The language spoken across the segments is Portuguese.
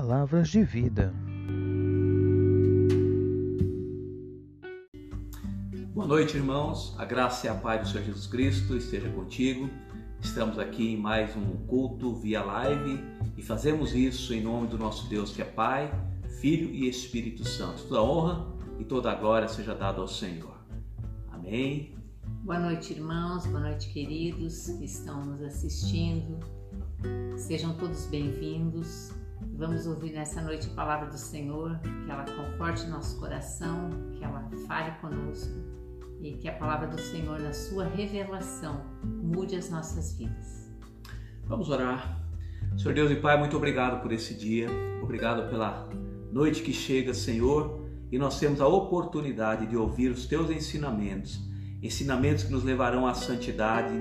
palavras de vida. Boa noite, irmãos. A graça e a paz do Senhor Jesus Cristo esteja contigo. Estamos aqui em mais um culto via live e fazemos isso em nome do nosso Deus que é Pai, Filho e Espírito Santo. Toda honra e toda glória seja dada ao Senhor. Amém. Boa noite, irmãos. Boa noite, queridos que estão nos assistindo. Sejam todos bem-vindos. Vamos ouvir nessa noite a palavra do Senhor, que ela conforte nosso coração, que ela fale conosco e que a palavra do Senhor, na sua revelação, mude as nossas vidas. Vamos orar. Senhor Deus e Pai, muito obrigado por esse dia. Obrigado pela noite que chega, Senhor, e nós temos a oportunidade de ouvir os teus ensinamentos ensinamentos que nos levarão à santidade,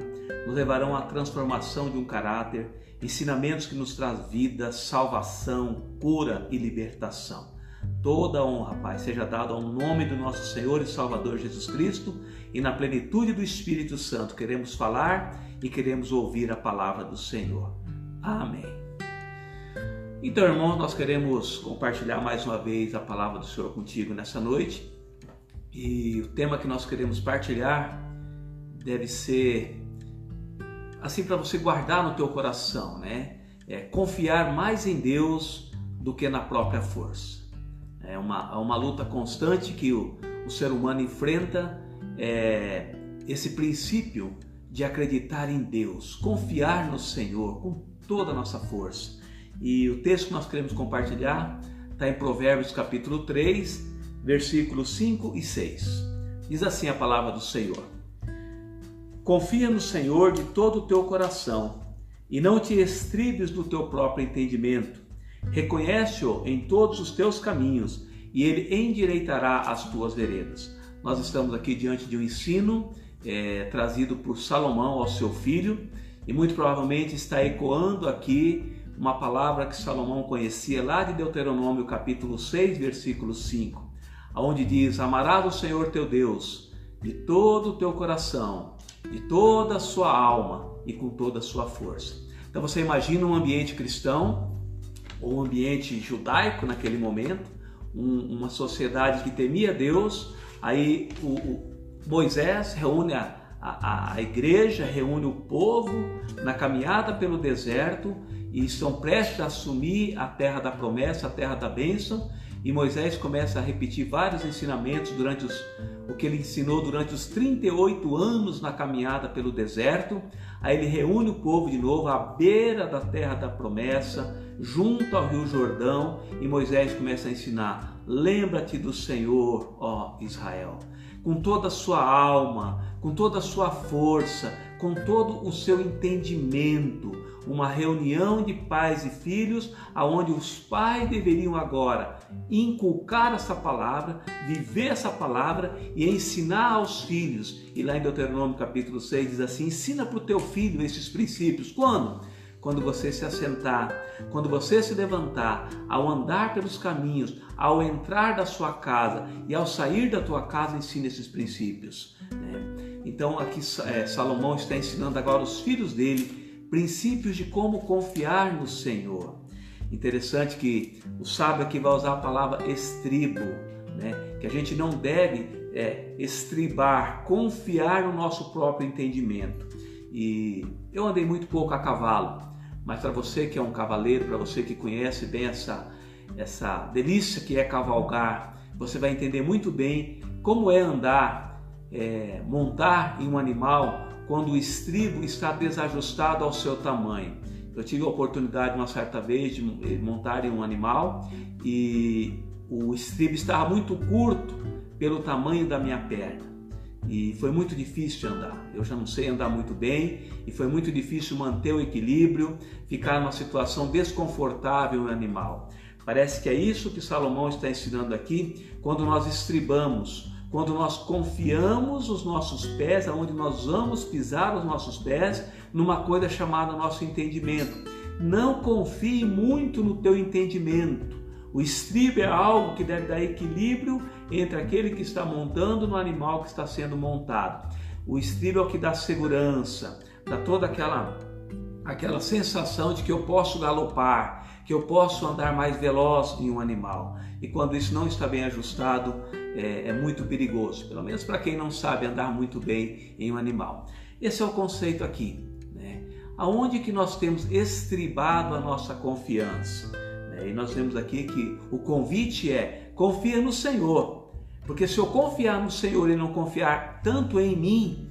nos levarão à transformação de um caráter, ensinamentos que nos traz vida, salvação, cura e libertação. Toda honra, Pai, seja dada ao nome do nosso Senhor e Salvador Jesus Cristo e na plenitude do Espírito Santo queremos falar e queremos ouvir a palavra do Senhor. Amém. Então, irmãos, nós queremos compartilhar mais uma vez a palavra do Senhor contigo nessa noite. E o tema que nós queremos partilhar deve ser assim para você guardar no teu coração, né? É confiar mais em Deus do que na própria força. É uma, é uma luta constante que o, o ser humano enfrenta é, esse princípio de acreditar em Deus, confiar no Senhor com toda a nossa força. E o texto que nós queremos compartilhar está em Provérbios capítulo 3, versículos 5 e 6. Diz assim a palavra do Senhor: Confia no Senhor de todo o teu coração e não te estribes do teu próprio entendimento. Reconhece-o em todos os teus caminhos e ele endireitará as tuas veredas. Nós estamos aqui diante de um ensino é, trazido por Salomão ao seu filho e muito provavelmente está ecoando aqui uma palavra que Salomão conhecia lá de Deuteronômio capítulo 6, versículo 5 onde diz: Amarás o Senhor teu Deus de todo o teu coração, de toda a sua alma e com toda a sua força. Então você imagina um ambiente cristão ou um ambiente judaico naquele momento, um, uma sociedade que temia Deus. Aí o, o Moisés reúne a, a, a igreja, reúne o povo na caminhada pelo deserto e estão prestes a assumir a terra da promessa, a terra da bênção. E Moisés começa a repetir vários ensinamentos durante os, o que ele ensinou durante os 38 anos na caminhada pelo deserto. Aí ele reúne o povo de novo à beira da terra da promessa, junto ao Rio Jordão, e Moisés começa a ensinar: Lembra-te do Senhor, ó Israel, com toda a sua alma, com toda a sua força, com todo o seu entendimento, uma reunião de pais e filhos, aonde os pais deveriam agora inculcar essa palavra, viver essa palavra e ensinar aos filhos. E lá em Deuteronômio capítulo 6 diz assim: ensina para o teu filho esses princípios. Quando? Quando você se assentar, quando você se levantar, ao andar pelos caminhos, ao entrar da sua casa e ao sair da tua casa, ensina esses princípios. Né? Então aqui é, Salomão está ensinando agora os filhos dele princípios de como confiar no Senhor. Interessante que o sábio aqui vai usar a palavra estribo, né? que a gente não deve é, estribar, confiar no nosso próprio entendimento. E eu andei muito pouco a cavalo, mas para você que é um cavaleiro, para você que conhece bem essa, essa delícia que é cavalgar, você vai entender muito bem como é andar é, montar em um animal quando o estribo está desajustado ao seu tamanho. Eu tive a oportunidade uma certa vez de eh, montar em um animal e o estribo estava muito curto pelo tamanho da minha perna e foi muito difícil de andar. Eu já não sei andar muito bem e foi muito difícil manter o equilíbrio, ficar numa situação desconfortável no animal. Parece que é isso que Salomão está ensinando aqui quando nós estribamos quando nós confiamos os nossos pés, aonde nós vamos pisar os nossos pés, numa coisa chamada nosso entendimento. Não confie muito no teu entendimento. O estribo é algo que deve dar equilíbrio entre aquele que está montando no animal que está sendo montado. O estribo é o que dá segurança, dá toda aquela aquela sensação de que eu posso galopar, que eu posso andar mais veloz em um animal. E quando isso não está bem ajustado, é, é muito perigoso, pelo menos para quem não sabe andar muito bem em um animal. Esse é o conceito aqui. Né? Aonde que nós temos estribado a nossa confiança? Né? E nós vemos aqui que o convite é confia no Senhor, porque se eu confiar no Senhor e não confiar tanto em mim,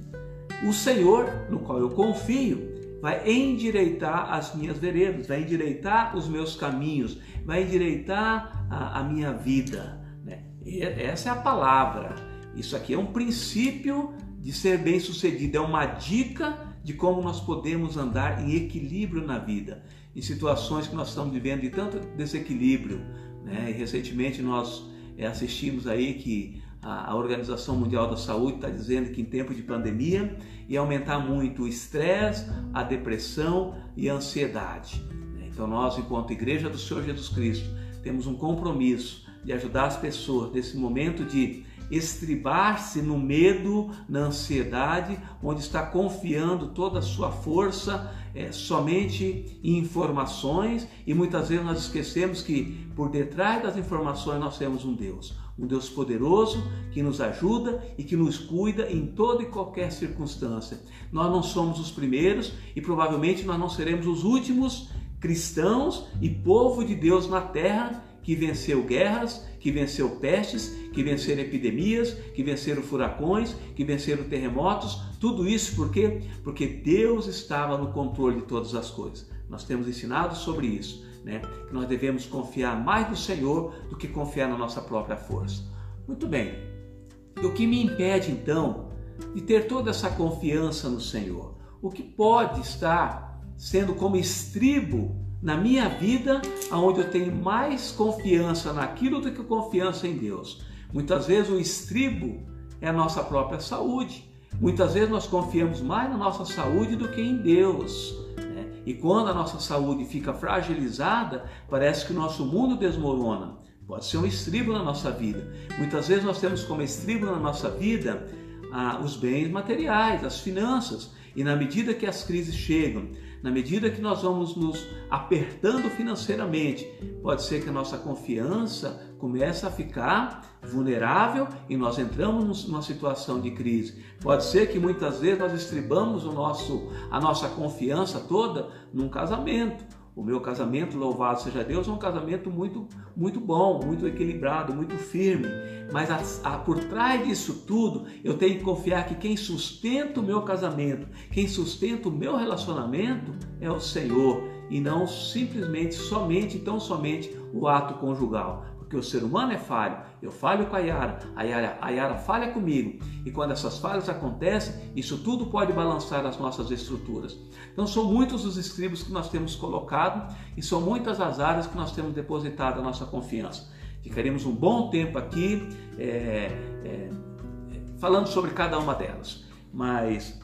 o Senhor, no qual eu confio, vai endireitar as minhas veredas, vai endireitar os meus caminhos, vai endireitar a, a minha vida. Né? E essa é a palavra. Isso aqui é um princípio de ser bem sucedido, é uma dica de como nós podemos andar em equilíbrio na vida, em situações que nós estamos vivendo de tanto desequilíbrio. Né? E recentemente nós é, assistimos aí que a Organização Mundial da Saúde está dizendo que em tempo de pandemia ia aumentar muito o estresse, a depressão e a ansiedade. Então nós, enquanto Igreja do Senhor Jesus Cristo, temos um compromisso de ajudar as pessoas nesse momento de estribar-se no medo, na ansiedade, onde está confiando toda a sua força é, somente em informações e muitas vezes nós esquecemos que por detrás das informações nós temos um Deus, um Deus poderoso que nos ajuda e que nos cuida em toda e qualquer circunstância. Nós não somos os primeiros e provavelmente nós não seremos os últimos cristãos e povo de Deus na terra que venceu guerras, que venceu pestes, que venceram epidemias, que venceram furacões, que venceram terremotos, tudo isso por quê? Porque Deus estava no controle de todas as coisas. Nós temos ensinado sobre isso, né? Que nós devemos confiar mais no Senhor do que confiar na nossa própria força. Muito bem. E o que me impede então de ter toda essa confiança no Senhor? O que pode estar sendo como estribo na minha vida, aonde eu tenho mais confiança naquilo do que confiança em Deus. Muitas vezes o estribo é a nossa própria saúde. Muitas vezes nós confiamos mais na nossa saúde do que em Deus. Né? E quando a nossa saúde fica fragilizada, parece que o nosso mundo desmorona. Pode ser um estribo na nossa vida. Muitas vezes nós temos como estribo na nossa vida ah, os bens materiais, as finanças. E na medida que as crises chegam, na medida que nós vamos nos apertando financeiramente, pode ser que a nossa confiança comece a ficar vulnerável e nós entramos numa situação de crise. Pode ser que muitas vezes nós estribamos o nosso, a nossa confiança toda num casamento o meu casamento, louvado seja Deus, é um casamento muito, muito bom, muito equilibrado, muito firme. Mas a, a, por trás disso tudo, eu tenho que confiar que quem sustenta o meu casamento, quem sustenta o meu relacionamento é o Senhor e não simplesmente, somente, tão somente o ato conjugal porque o ser humano é falho. Eu falho com a Yara, a Yara, a Yara falha comigo. E quando essas falhas acontecem, isso tudo pode balançar as nossas estruturas. Então são muitos os estribos que nós temos colocado e são muitas as áreas que nós temos depositado a nossa confiança. Ficaremos um bom tempo aqui é, é, falando sobre cada uma delas. Mas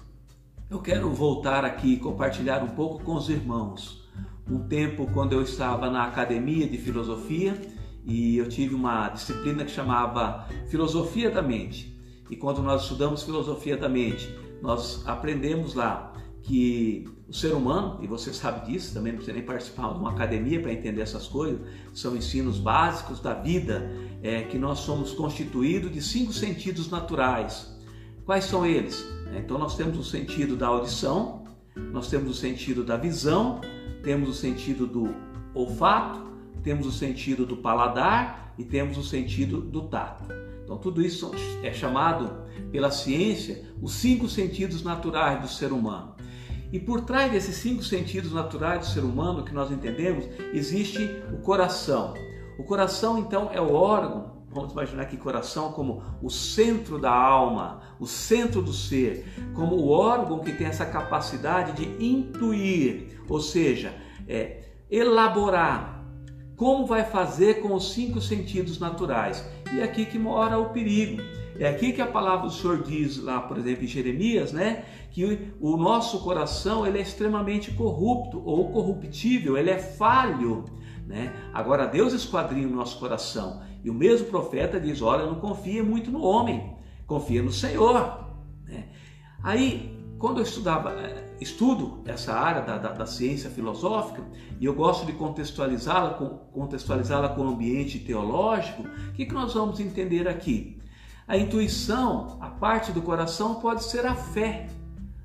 eu quero voltar aqui e compartilhar um pouco com os irmãos. Um tempo quando eu estava na academia de filosofia e eu tive uma disciplina que chamava Filosofia da Mente. E quando nós estudamos Filosofia da Mente, nós aprendemos lá que o ser humano, e você sabe disso, também não precisa nem participar de uma academia para entender essas coisas, são ensinos básicos da vida, é que nós somos constituídos de cinco sentidos naturais. Quais são eles? É, então nós temos o sentido da audição, nós temos o sentido da visão, temos o sentido do olfato, temos o sentido do paladar e temos o sentido do tato. Então, tudo isso é chamado pela ciência os cinco sentidos naturais do ser humano. E por trás desses cinco sentidos naturais do ser humano que nós entendemos, existe o coração. O coração, então, é o órgão, vamos imaginar que coração como o centro da alma, o centro do ser, como o órgão que tem essa capacidade de intuir, ou seja, é, elaborar como vai fazer com os cinco sentidos naturais? E é aqui que mora o perigo. É aqui que a palavra do Senhor diz lá, por exemplo, em Jeremias, né, que o nosso coração ele é extremamente corrupto ou corruptível, ele é falho, né? Agora Deus esquadrinha o nosso coração e o mesmo profeta diz: olha, não confia muito no homem, confia no Senhor. Né? Aí, quando eu estudava, estudo essa área da, da, da ciência filosófica e eu gosto de contextualizá-la com, contextualizá-la com o ambiente teológico. O que, que nós vamos entender aqui? A intuição, a parte do coração, pode ser a fé.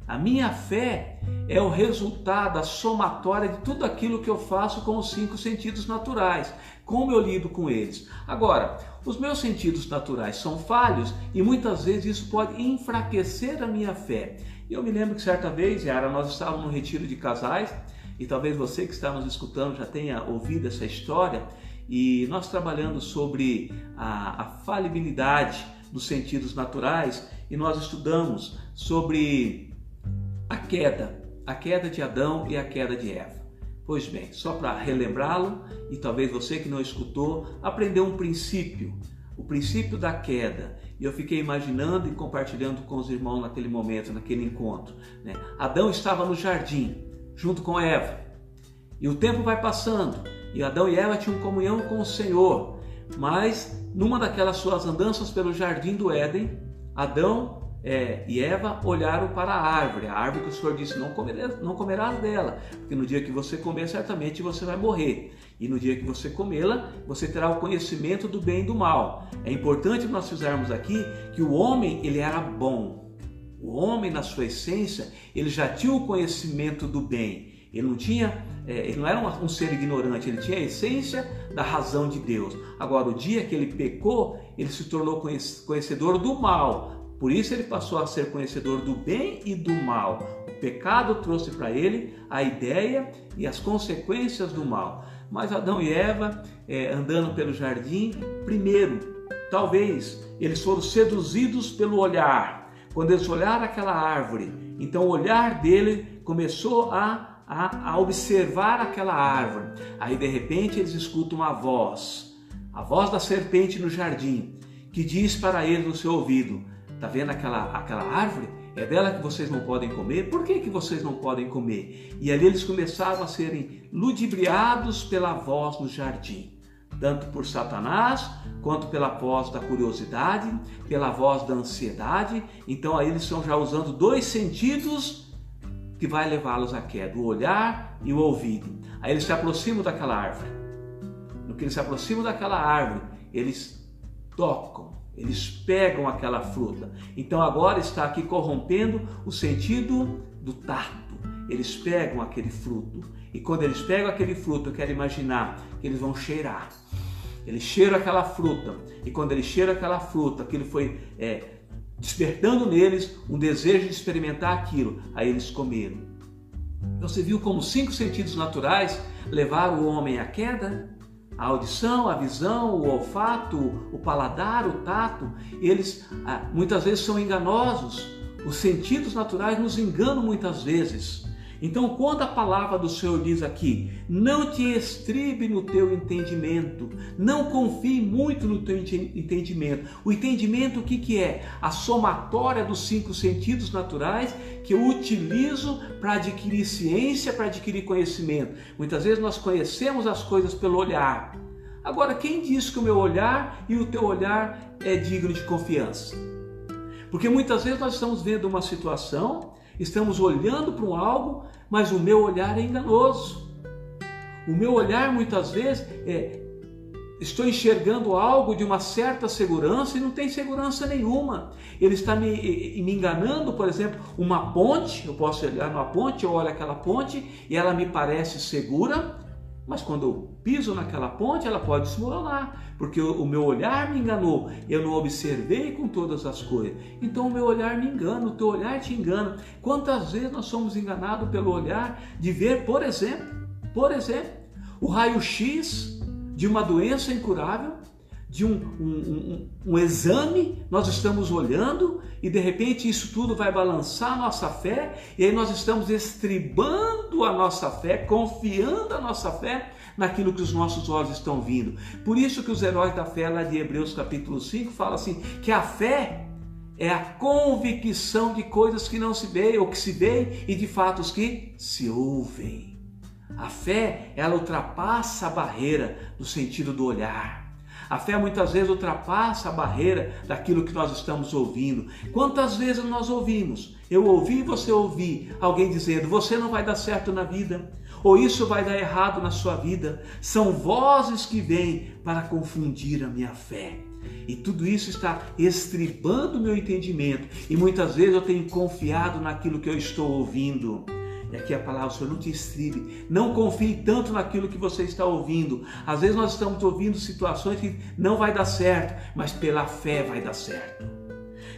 A minha fé é o resultado, a somatória de tudo aquilo que eu faço com os cinco sentidos naturais, como eu lido com eles. Agora, os meus sentidos naturais são falhos e muitas vezes isso pode enfraquecer a minha fé. Eu me lembro que certa vez, Yara, nós estávamos no retiro de casais e talvez você que está nos escutando já tenha ouvido essa história e nós trabalhando sobre a, a falibilidade dos sentidos naturais e nós estudamos sobre a queda, a queda de Adão e a queda de Eva. Pois bem, só para relembrá-lo e talvez você que não escutou, aprender um princípio, o princípio da queda. E eu fiquei imaginando e compartilhando com os irmãos naquele momento, naquele encontro. Né? Adão estava no jardim, junto com Eva. E o tempo vai passando, e Adão e Eva tinham comunhão com o Senhor. Mas, numa daquelas suas andanças pelo jardim do Éden, Adão é, e Eva olharam para a árvore, a árvore que o Senhor disse: não comerás, não comerás dela, porque no dia que você comer, certamente você vai morrer. E no dia que você comê-la, você terá o conhecimento do bem e do mal. É importante nós fizermos aqui que o homem ele era bom. O homem, na sua essência, ele já tinha o conhecimento do bem. Ele não tinha, é, ele não era um ser ignorante, ele tinha a essência da razão de Deus. Agora, o dia que ele pecou, ele se tornou conhecedor do mal, por isso ele passou a ser conhecedor do bem e do mal. O pecado trouxe para ele a ideia e as consequências do mal. Mas Adão e Eva, é, andando pelo jardim, primeiro, talvez eles foram seduzidos pelo olhar. Quando eles olharam aquela árvore, então o olhar dele começou a, a, a observar aquela árvore. Aí de repente eles escutam uma voz, a voz da serpente no jardim, que diz para eles no seu ouvido: Está vendo aquela, aquela árvore? É dela que vocês não podem comer? Por que, que vocês não podem comer? E ali eles começaram a serem ludibriados pela voz no jardim, tanto por Satanás, quanto pela voz da curiosidade, pela voz da ansiedade. Então aí eles estão já usando dois sentidos que vai levá-los à queda, o olhar e o ouvido. Aí eles se aproximam daquela árvore. No que eles se aproximam daquela árvore, eles tocam eles pegam aquela fruta. Então agora está aqui corrompendo o sentido do tato. Eles pegam aquele fruto. E quando eles pegam aquele fruto, eu quero imaginar que eles vão cheirar. Eles cheiram aquela fruta. E quando eles cheiram aquela fruta, aquilo foi é, despertando neles um desejo de experimentar aquilo. Aí eles comeram. Você viu como cinco sentidos naturais levaram o homem à queda? A audição, a visão, o olfato, o paladar, o tato, eles ah, muitas vezes são enganosos. Os sentidos naturais nos enganam muitas vezes. Então, quando a palavra do Senhor diz aqui, não te estribe no teu entendimento, não confie muito no teu entendimento. O entendimento o que, que é? A somatória dos cinco sentidos naturais que eu utilizo para adquirir ciência, para adquirir conhecimento. Muitas vezes nós conhecemos as coisas pelo olhar. Agora, quem diz que o meu olhar e o teu olhar é digno de confiança? Porque muitas vezes nós estamos vendo uma situação estamos olhando para um algo, mas o meu olhar é enganoso. O meu olhar muitas vezes é estou enxergando algo de uma certa segurança e não tem segurança nenhuma. Ele está me, me enganando, por exemplo, uma ponte, eu posso olhar numa ponte, eu olho aquela ponte e ela me parece segura, mas quando piso naquela ponte, ela pode desmoronar, porque o meu olhar me enganou, eu não observei com todas as coisas. Então o meu olhar me engana, o teu olhar te engana. Quantas vezes nós somos enganados pelo olhar de ver, por exemplo, por exemplo, o raio-x de uma doença incurável de um, um, um, um, exame, nós estamos olhando e de repente isso tudo vai balançar a nossa fé, e aí nós estamos estribando a nossa fé, confiando a nossa fé naquilo que os nossos olhos estão vindo. Por isso que os heróis da fé, lá de Hebreus capítulo 5, falam assim: que a fé é a convicção de coisas que não se veem ou que se veem e de fatos que se ouvem. A fé, ela ultrapassa a barreira do sentido do olhar A fé muitas vezes ultrapassa a barreira daquilo que nós estamos ouvindo. Quantas vezes nós ouvimos? Eu ouvi, você ouvi alguém dizendo: você não vai dar certo na vida, ou isso vai dar errado na sua vida. São vozes que vêm para confundir a minha fé. E tudo isso está estribando o meu entendimento. E muitas vezes eu tenho confiado naquilo que eu estou ouvindo. E aqui a palavra, Senhor, não te estribe. Não confie tanto naquilo que você está ouvindo. Às vezes nós estamos ouvindo situações que não vai dar certo, mas pela fé vai dar certo.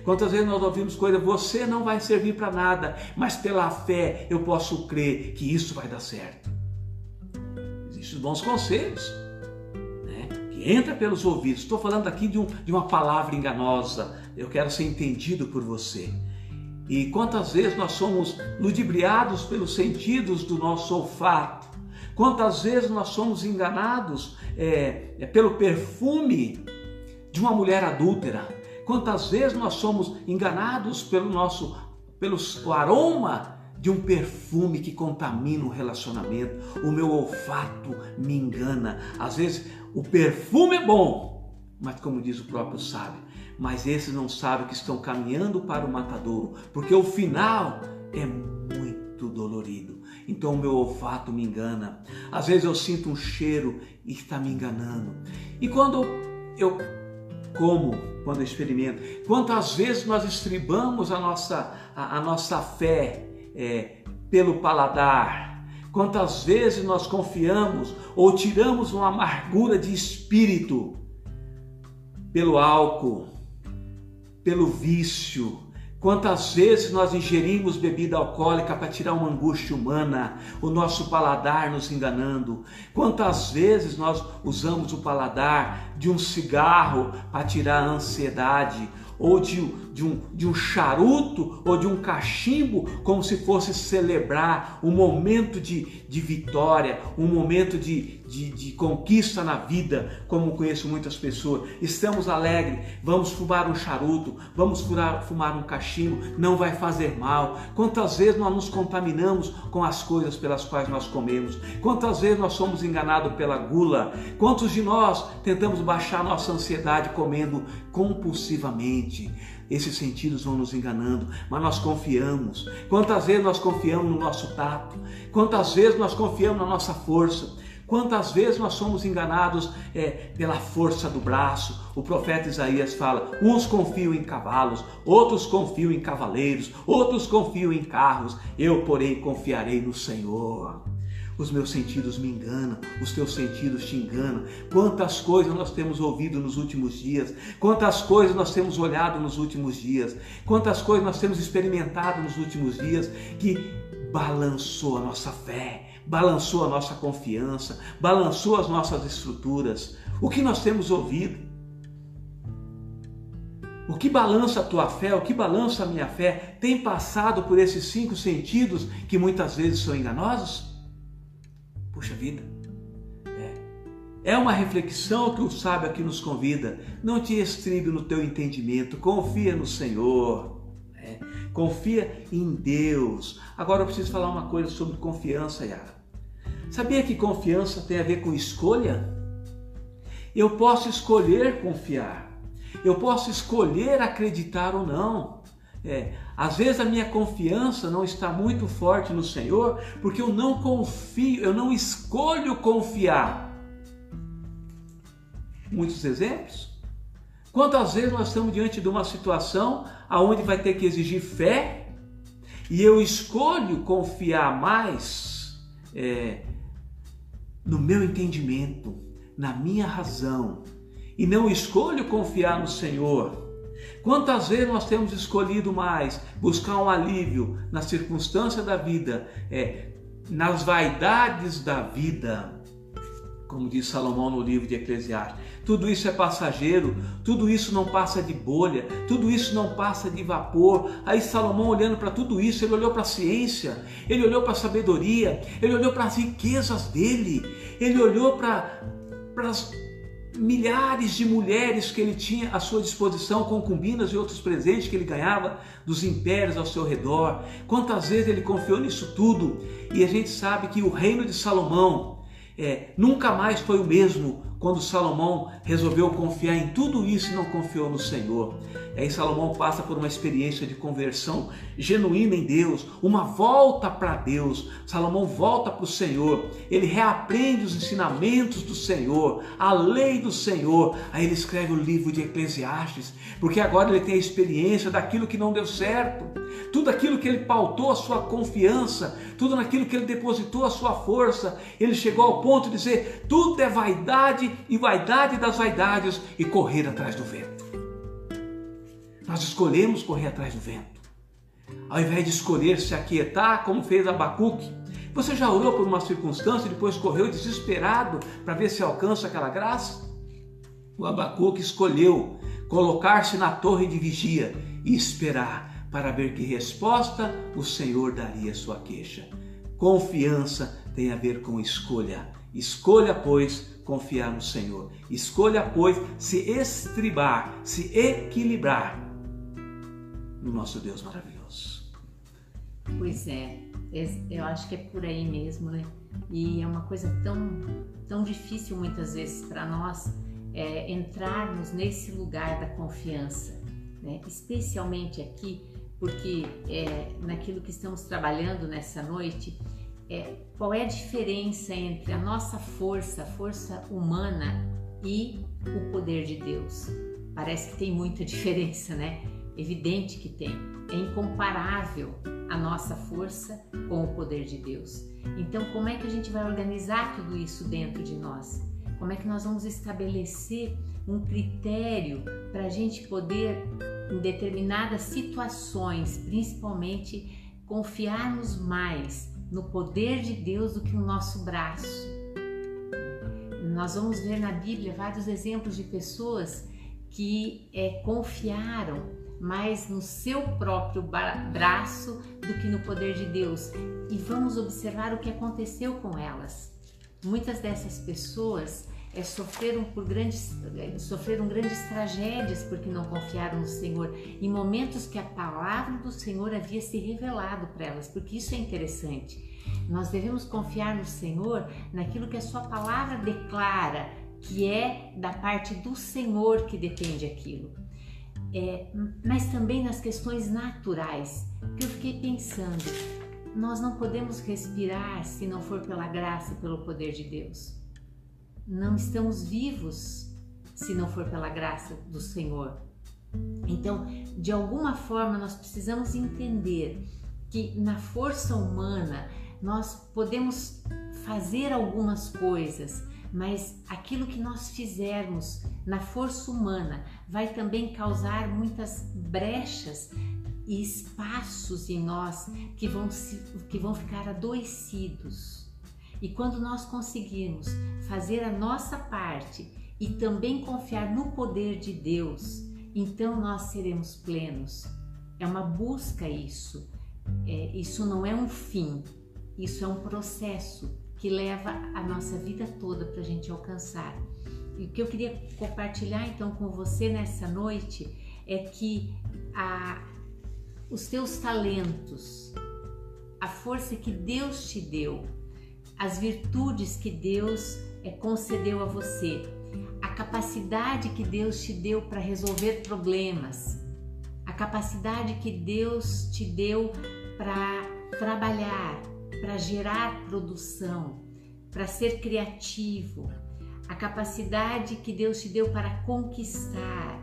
Quantas vezes nós ouvimos coisas, você não vai servir para nada, mas pela fé eu posso crer que isso vai dar certo. Existem bons conselhos, né? que entra pelos ouvidos. Estou falando aqui de, um, de uma palavra enganosa. Eu quero ser entendido por você. E quantas vezes nós somos ludibriados pelos sentidos do nosso olfato? Quantas vezes nós somos enganados é, pelo perfume de uma mulher adúltera? Quantas vezes nós somos enganados pelo nosso pelo aroma de um perfume que contamina o relacionamento? O meu olfato me engana. Às vezes o perfume é bom, mas como diz o próprio sábio, mas esses não sabem que estão caminhando para o matadouro, porque o final é muito dolorido. Então o meu olfato me engana. Às vezes eu sinto um cheiro e está me enganando. E quando eu como, quando eu experimento, quantas vezes nós estribamos a nossa, a, a nossa fé é, pelo paladar, Quantas vezes nós confiamos ou tiramos uma amargura de espírito pelo álcool, pelo vício. Quantas vezes nós ingerimos bebida alcoólica para tirar uma angústia humana, o nosso paladar nos enganando? Quantas vezes nós usamos o paladar de um cigarro para tirar a ansiedade? Ou de, de, um, de um charuto ou de um cachimbo, como se fosse celebrar um momento de, de vitória, um momento de, de, de conquista na vida, como conheço muitas pessoas. Estamos alegres, vamos fumar um charuto, vamos fumar um cachimbo, não vai fazer mal. Quantas vezes nós nos contaminamos com as coisas pelas quais nós comemos? Quantas vezes nós somos enganados pela gula? Quantos de nós tentamos baixar nossa ansiedade comendo compulsivamente? Esses sentidos vão nos enganando, mas nós confiamos. Quantas vezes nós confiamos no nosso tato? Quantas vezes nós confiamos na nossa força? Quantas vezes nós somos enganados é, pela força do braço? O profeta Isaías fala: uns confiam em cavalos, outros confiam em cavaleiros, outros confiam em carros. Eu, porém, confiarei no Senhor. Os meus sentidos me enganam, os teus sentidos te enganam. Quantas coisas nós temos ouvido nos últimos dias, quantas coisas nós temos olhado nos últimos dias, quantas coisas nós temos experimentado nos últimos dias que balançou a nossa fé, balançou a nossa confiança, balançou as nossas estruturas. O que nós temos ouvido? O que balança a tua fé, o que balança a minha fé, tem passado por esses cinco sentidos que muitas vezes são enganosos? Puxa vida. É. é uma reflexão que o sábio aqui nos convida. Não te estribe no teu entendimento, confia no Senhor. É. Confia em Deus. Agora eu preciso falar uma coisa sobre confiança, Yara. Sabia que confiança tem a ver com escolha? Eu posso escolher confiar. Eu posso escolher acreditar ou não. É, às vezes a minha confiança não está muito forte no Senhor, porque eu não confio, eu não escolho confiar. Muitos exemplos. Quantas vezes nós estamos diante de uma situação aonde vai ter que exigir fé e eu escolho confiar mais é, no meu entendimento, na minha razão, e não escolho confiar no Senhor Quantas vezes nós temos escolhido mais buscar um alívio na circunstância da vida, é, nas vaidades da vida, como diz Salomão no livro de Eclesiastes. Tudo isso é passageiro, tudo isso não passa de bolha, tudo isso não passa de vapor. Aí Salomão olhando para tudo isso, ele olhou para a ciência, ele olhou para a sabedoria, ele olhou para as riquezas dele, ele olhou para as milhares de mulheres que ele tinha à sua disposição, concubinas e outros presentes que ele ganhava dos impérios ao seu redor. Quantas vezes ele confiou nisso tudo? E a gente sabe que o reino de Salomão é, nunca mais foi o mesmo quando Salomão resolveu confiar em tudo isso e não confiou no Senhor. Aí Salomão passa por uma experiência de conversão genuína em Deus, uma volta para Deus. Salomão volta para o Senhor, ele reaprende os ensinamentos do Senhor, a lei do Senhor. Aí ele escreve o livro de Eclesiastes, porque agora ele tem a experiência daquilo que não deu certo, tudo aquilo que ele pautou a sua confiança, tudo naquilo que ele depositou a sua força. Ele chegou ao ponto de dizer: tudo é vaidade e vaidade das vaidades e correr atrás do vento. Nós escolhemos correr atrás do vento. Ao invés de escolher se aquietar, como fez Abacuque, você já orou por uma circunstância e depois correu desesperado para ver se alcança aquela graça? O Abacuque escolheu colocar-se na torre de vigia e esperar para ver que resposta o Senhor daria à sua queixa. Confiança tem a ver com escolha. Escolha, pois, confiar no Senhor. Escolha, pois, se estribar, se equilibrar no nosso Deus maravilhoso. Pois é, eu acho que é por aí mesmo, né? E é uma coisa tão, tão difícil muitas vezes para nós é, entrarmos nesse lugar da confiança, né? especialmente aqui, porque é, naquilo que estamos trabalhando nessa noite, é, qual é a diferença entre a nossa força, força humana e o poder de Deus? Parece que tem muita diferença, né? Evidente que tem. É incomparável a nossa força com o poder de Deus. Então, como é que a gente vai organizar tudo isso dentro de nós? Como é que nós vamos estabelecer um critério para a gente poder, em determinadas situações, principalmente, confiarmos mais no poder de Deus do que no nosso braço. Nós vamos ver na Bíblia vários exemplos de pessoas que é, confiaram mais no seu próprio braço do que no poder de Deus. E vamos observar o que aconteceu com elas. Muitas dessas pessoas é, sofreram por grandes é, sofreram grandes tragédias porque não confiaram no Senhor em momentos que a palavra do Senhor havia se revelado para elas, porque isso é interessante. Nós devemos confiar no Senhor naquilo que a sua palavra declara, que é da parte do Senhor que depende aquilo. É, mas também nas questões naturais, que eu fiquei pensando, nós não podemos respirar se não for pela graça e pelo poder de Deus não estamos vivos se não for pela graça do Senhor. Então, de alguma forma, nós precisamos entender que na força humana nós podemos fazer algumas coisas, mas aquilo que nós fizermos na força humana vai também causar muitas brechas e espaços em nós que vão, se, que vão ficar adoecidos. E quando nós conseguirmos fazer a nossa parte e também confiar no poder de Deus, então nós seremos plenos. É uma busca isso. É, isso não é um fim, isso é um processo que leva a nossa vida toda para a gente alcançar. E o que eu queria compartilhar então com você nessa noite é que a, os teus talentos, a força que Deus te deu, as virtudes que Deus é, concedeu a você, a capacidade que Deus te deu para resolver problemas, a capacidade que Deus te deu para trabalhar, para gerar produção, para ser criativo, a capacidade que Deus te deu para conquistar,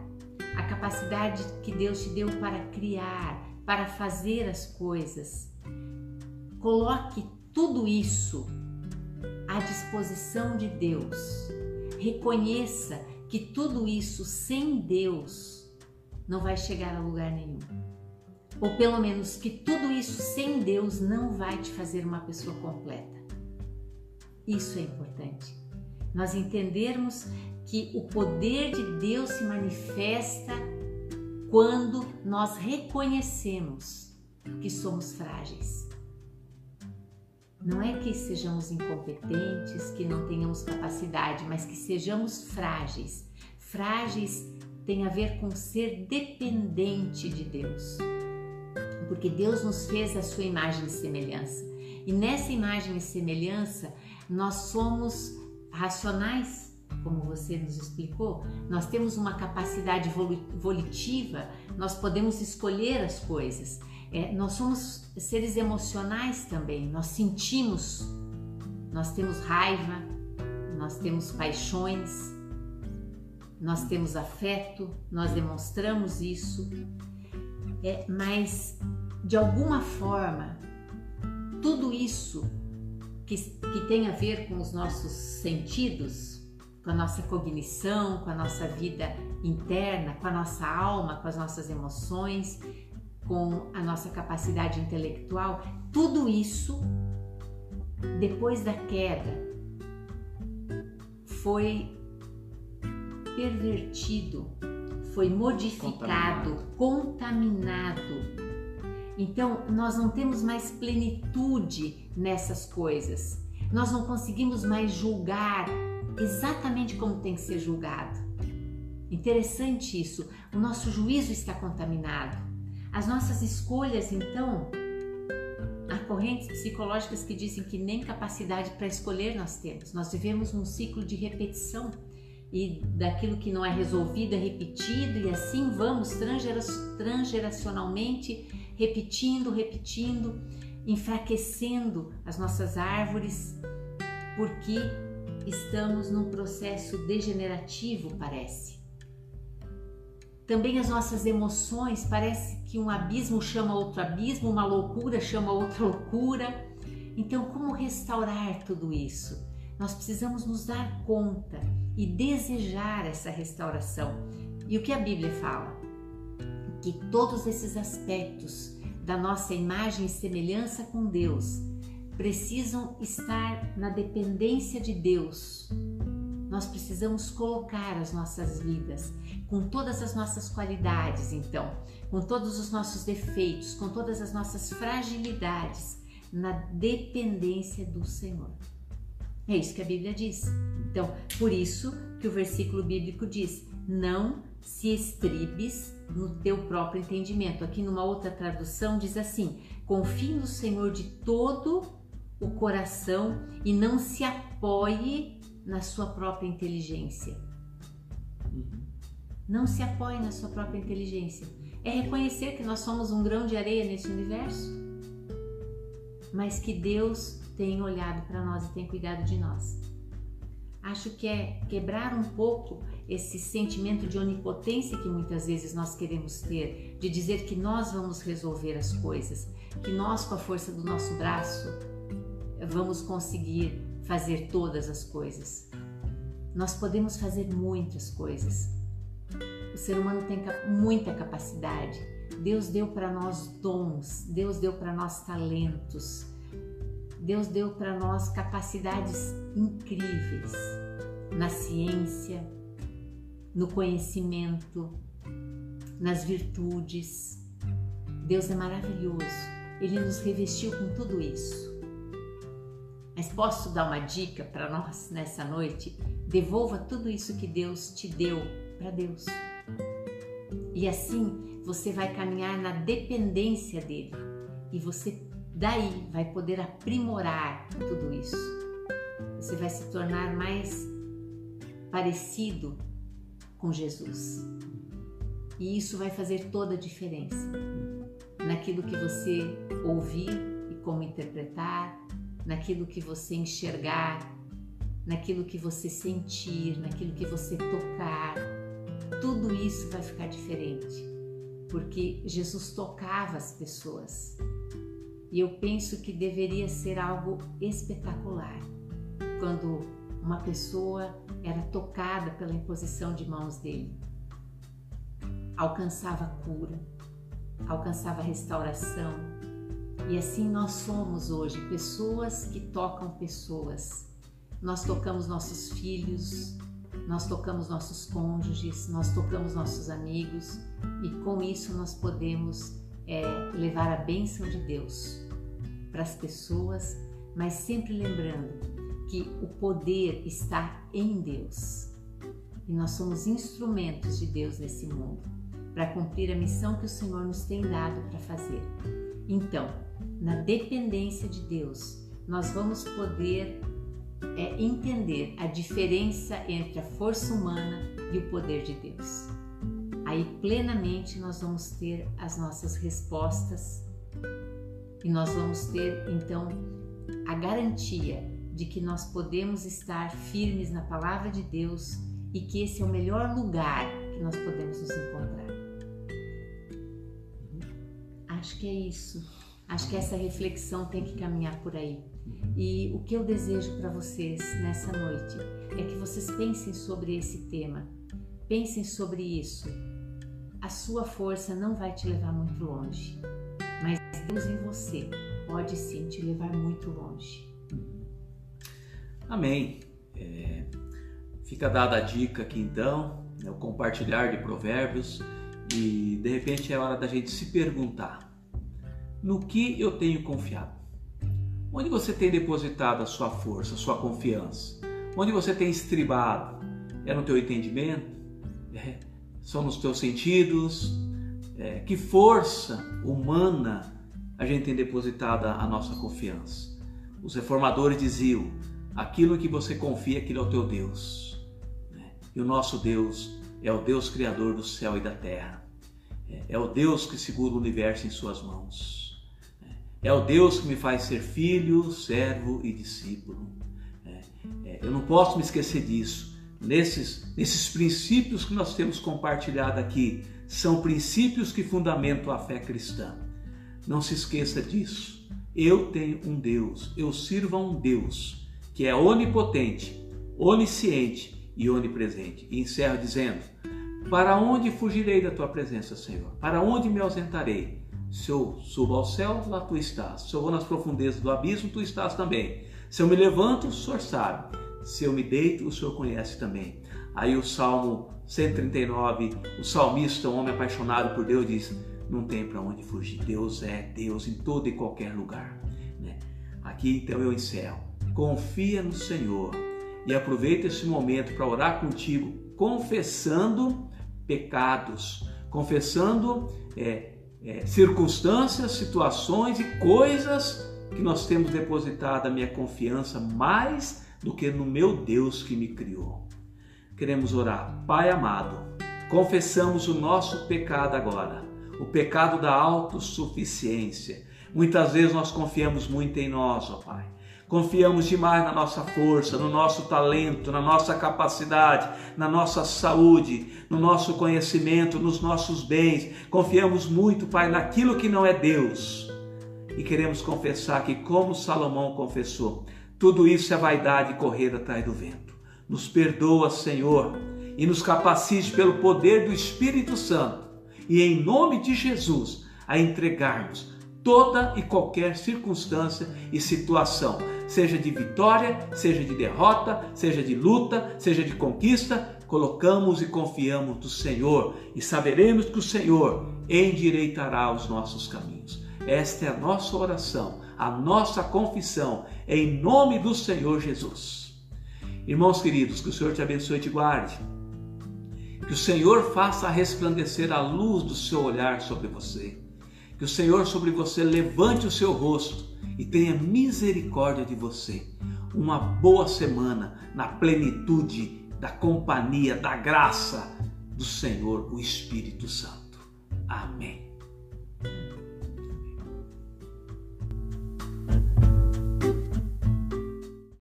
a capacidade que Deus te deu para criar, para fazer as coisas. Coloque tudo isso à disposição de Deus. Reconheça que tudo isso sem Deus não vai chegar a lugar nenhum. Ou pelo menos que tudo isso sem Deus não vai te fazer uma pessoa completa. Isso é importante. Nós entendermos que o poder de Deus se manifesta quando nós reconhecemos que somos frágeis. Não é que sejamos incompetentes, que não tenhamos capacidade, mas que sejamos frágeis. Frágeis tem a ver com ser dependente de Deus. Porque Deus nos fez a sua imagem e semelhança. E nessa imagem e semelhança, Nós somos racionais, como você nos explicou, nós temos uma capacidade volitiva, nós podemos escolher as coisas. É, nós somos seres emocionais também, nós sentimos, nós temos raiva, nós temos paixões, nós temos afeto, nós demonstramos isso, é, mas de alguma forma, tudo isso que, que tem a ver com os nossos sentidos, com a nossa cognição, com a nossa vida interna, com a nossa alma, com as nossas emoções, com a nossa capacidade intelectual, tudo isso, depois da queda, foi pervertido, foi modificado, contaminado. contaminado. Então, nós não temos mais plenitude nessas coisas. Nós não conseguimos mais julgar exatamente como tem que ser julgado. Interessante isso. O nosso juízo está contaminado. As nossas escolhas, então, há correntes psicológicas que dizem que nem capacidade para escolher nós temos. Nós vivemos num ciclo de repetição e daquilo que não é resolvido é repetido e assim vamos transgeracionalmente repetindo, repetindo, enfraquecendo as nossas árvores porque estamos num processo degenerativo, parece. Também as nossas emoções, parece que um abismo chama outro abismo, uma loucura chama outra loucura. Então, como restaurar tudo isso? Nós precisamos nos dar conta e desejar essa restauração. E o que a Bíblia fala? Que todos esses aspectos da nossa imagem e semelhança com Deus precisam estar na dependência de Deus. Nós precisamos colocar as nossas vidas com todas as nossas qualidades, então, com todos os nossos defeitos, com todas as nossas fragilidades, na dependência do Senhor. É isso que a Bíblia diz. Então, por isso que o versículo bíblico diz: não se estribes no teu próprio entendimento. Aqui numa outra tradução diz assim: confie no Senhor de todo o coração e não se apoie na sua própria inteligência. Não se apoie na sua própria inteligência. É reconhecer que nós somos um grão de areia nesse universo, mas que Deus tem olhado para nós e tem cuidado de nós. Acho que é quebrar um pouco esse sentimento de onipotência que muitas vezes nós queremos ter, de dizer que nós vamos resolver as coisas, que nós, com a força do nosso braço, vamos conseguir fazer todas as coisas. Nós podemos fazer muitas coisas. O ser humano tem muita capacidade. Deus deu para nós dons, Deus deu para nós talentos, Deus deu para nós capacidades incríveis na ciência, no conhecimento, nas virtudes. Deus é maravilhoso, Ele nos revestiu com tudo isso. Mas posso dar uma dica para nós nessa noite? Devolva tudo isso que Deus te deu para Deus. E assim você vai caminhar na dependência dele e você Daí vai poder aprimorar tudo isso. Você vai se tornar mais parecido com Jesus. E isso vai fazer toda a diferença naquilo que você ouvir e como interpretar, naquilo que você enxergar, naquilo que você sentir, naquilo que você tocar. Tudo isso vai ficar diferente, porque Jesus tocava as pessoas. E eu penso que deveria ser algo espetacular quando uma pessoa era tocada pela imposição de mãos dele. Alcançava cura, alcançava restauração. E assim nós somos hoje, pessoas que tocam pessoas. Nós tocamos nossos filhos, nós tocamos nossos cônjuges, nós tocamos nossos amigos e com isso nós podemos é levar a bênção de Deus para as pessoas, mas sempre lembrando que o poder está em Deus e nós somos instrumentos de Deus nesse mundo para cumprir a missão que o Senhor nos tem dado para fazer. Então, na dependência de Deus, nós vamos poder é entender a diferença entre a força humana e o poder de Deus. Aí plenamente nós vamos ter as nossas respostas e nós vamos ter então a garantia de que nós podemos estar firmes na palavra de Deus e que esse é o melhor lugar que nós podemos nos encontrar. Que é isso. Acho que essa reflexão tem que caminhar por aí. E o que eu desejo para vocês nessa noite é que vocês pensem sobre esse tema. Pensem sobre isso. A sua força não vai te levar muito longe, mas Deus em você pode sim te levar muito longe. Amém. É, fica dada a dica aqui então, é o compartilhar de provérbios e de repente é hora da gente se perguntar no que eu tenho confiado? Onde você tem depositado a sua força, a sua confiança? Onde você tem estribado? É no teu entendimento? É, são nos teus sentidos? É, que força humana a gente tem depositado a nossa confiança? Os reformadores diziam: aquilo que você confia, aquilo é o teu Deus. Né? E o nosso Deus é o Deus Criador do céu e da terra. É, é o Deus que segura o universo em suas mãos. É o Deus que me faz ser filho, servo e discípulo. É, é, eu não posso me esquecer disso. Nesses, nesses princípios que nós temos compartilhado aqui, são princípios que fundamentam a fé cristã. Não se esqueça disso. Eu tenho um Deus, eu sirvo a um Deus que é onipotente, onisciente e onipresente. E encerro dizendo: Para onde fugirei da tua presença, Senhor? Para onde me ausentarei? Se eu subo ao céu, lá tu estás. Se eu vou nas profundezas do abismo, tu estás também. Se eu me levanto, o Senhor sabe. Se eu me deito, o Senhor conhece também. Aí o Salmo 139, o salmista, um homem apaixonado por Deus, diz: Não tem para onde fugir. Deus é Deus em todo e qualquer lugar. Né? Aqui então eu encerro. Confia no Senhor e aproveita esse momento para orar contigo, confessando pecados, confessando é, é, circunstâncias, situações e coisas que nós temos depositado a minha confiança mais do que no meu Deus que me criou. Queremos orar, Pai amado, confessamos o nosso pecado agora, o pecado da autossuficiência. Muitas vezes nós confiamos muito em nós, ó Pai Confiamos demais na nossa força, no nosso talento, na nossa capacidade, na nossa saúde, no nosso conhecimento, nos nossos bens. Confiamos muito, Pai, naquilo que não é Deus. E queremos confessar que, como Salomão confessou, tudo isso é vaidade correr atrás do vento. Nos perdoa, Senhor, e nos capacite pelo poder do Espírito Santo e em nome de Jesus a entregarmos toda e qualquer circunstância e situação seja de vitória, seja de derrota, seja de luta, seja de conquista, colocamos e confiamos no Senhor e saberemos que o Senhor endireitará os nossos caminhos. Esta é a nossa oração, a nossa confissão, em nome do Senhor Jesus. Irmãos queridos, que o Senhor te abençoe e te guarde. Que o Senhor faça resplandecer a luz do seu olhar sobre você. Que o Senhor sobre você levante o seu rosto e tenha misericórdia de você. Uma boa semana na plenitude da companhia, da graça do Senhor, o Espírito Santo. Amém.